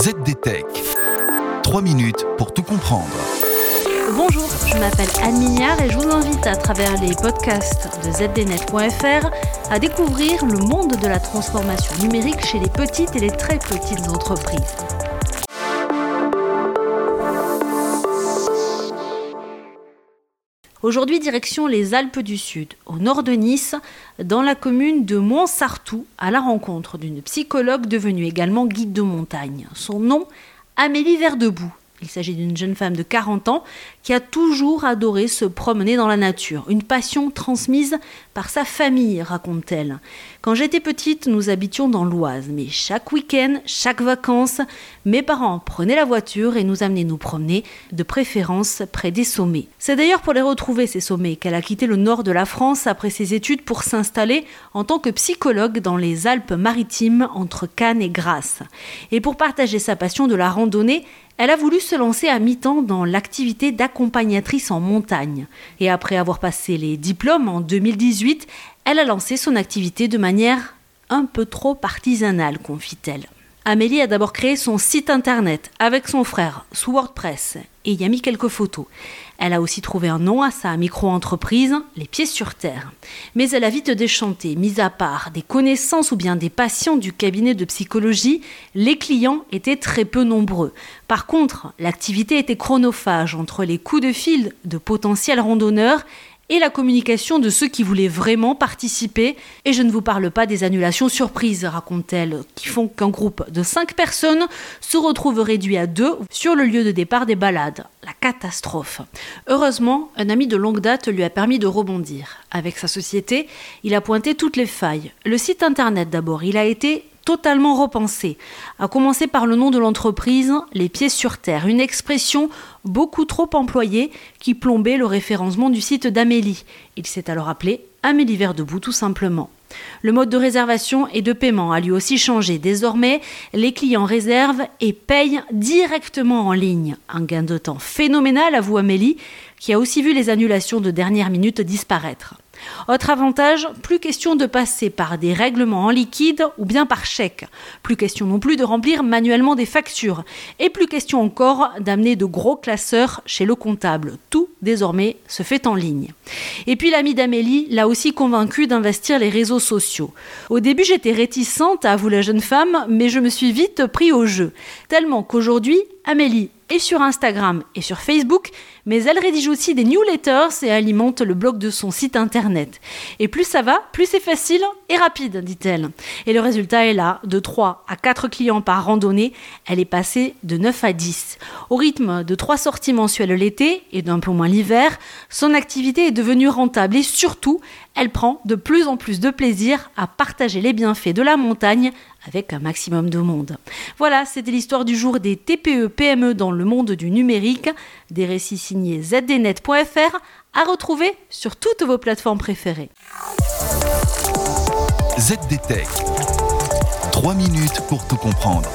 ZDTech. 3 minutes pour tout comprendre. Bonjour, je m'appelle Anne Mignard et je vous invite à travers les podcasts de zdnet.fr à découvrir le monde de la transformation numérique chez les petites et les très petites entreprises. Aujourd'hui, direction les Alpes du Sud, au nord de Nice, dans la commune de Montsartou, à la rencontre d'une psychologue devenue également guide de montagne. Son nom, Amélie Verdebout. Il s'agit d'une jeune femme de 40 ans qui a toujours adoré se promener dans la nature, une passion transmise par sa famille, raconte-t-elle. Quand j'étais petite, nous habitions dans l'Oise, mais chaque week-end, chaque vacances, mes parents prenaient la voiture et nous amenaient nous promener, de préférence près des sommets. C'est d'ailleurs pour les retrouver, ces sommets, qu'elle a quitté le nord de la France après ses études pour s'installer en tant que psychologue dans les Alpes-Maritimes entre Cannes et Grasse. Et pour partager sa passion de la randonnée, elle a voulu se lancer à mi-temps dans l'activité d'accompagnatrice en montagne. Et après avoir passé les diplômes en 2018, elle a lancé son activité de manière un peu trop artisanale, confie-t-elle. Amélie a d'abord créé son site internet avec son frère sous WordPress et y a mis quelques photos. Elle a aussi trouvé un nom à sa micro-entreprise, Les Pieds sur Terre. Mais elle a vite déchanté, mis à part des connaissances ou bien des patients du cabinet de psychologie, les clients étaient très peu nombreux. Par contre, l'activité était chronophage entre les coups de fil de potentiels randonneurs et la communication de ceux qui voulaient vraiment participer. Et je ne vous parle pas des annulations surprises, raconte-t-elle, qui font qu'un groupe de 5 personnes se retrouve réduit à 2 sur le lieu de départ des balades. La catastrophe. Heureusement, un ami de longue date lui a permis de rebondir. Avec sa société, il a pointé toutes les failles. Le site internet d'abord, il a été totalement repensé, à commencer par le nom de l'entreprise Les pieds sur terre, une expression beaucoup trop employée qui plombait le référencement du site d'Amélie. Il s'est alors appelé Amélie Verdebout tout simplement. Le mode de réservation et de paiement a lui aussi changé. Désormais, les clients réservent et payent directement en ligne. Un gain de temps phénoménal, avoue Amélie, qui a aussi vu les annulations de dernière minute disparaître. Autre avantage, plus question de passer par des règlements en liquide ou bien par chèque. Plus question non plus de remplir manuellement des factures. Et plus question encore d'amener de gros classeurs chez le comptable. Tout désormais se fait en ligne. Et puis l'ami d'Amélie l'a aussi convaincu d'investir les réseaux sociaux. Au début j'étais réticente à vous la jeune femme, mais je me suis vite pris au jeu. Tellement qu'aujourd'hui, Amélie est sur Instagram et sur Facebook, mais elle rédige aussi des newsletters et alimente le blog de son site internet. Et plus ça va, plus c'est facile et rapide, dit-elle. Et le résultat est là, de 3 à 4 clients par randonnée, elle est passée de 9 à 10. Au rythme de 3 sorties mensuelles l'été et d'un peu moins l'hiver, son activité est devenue rentable et surtout, elle prend de plus en plus de plaisir à partager les bienfaits de la montagne avec un maximum de monde. Voilà, c'était l'histoire du jour des TPE-PME dans le monde du numérique, des récits signés zdnet.fr à retrouver sur toutes vos plateformes préférées. ZDTech. 3 minutes pour tout comprendre.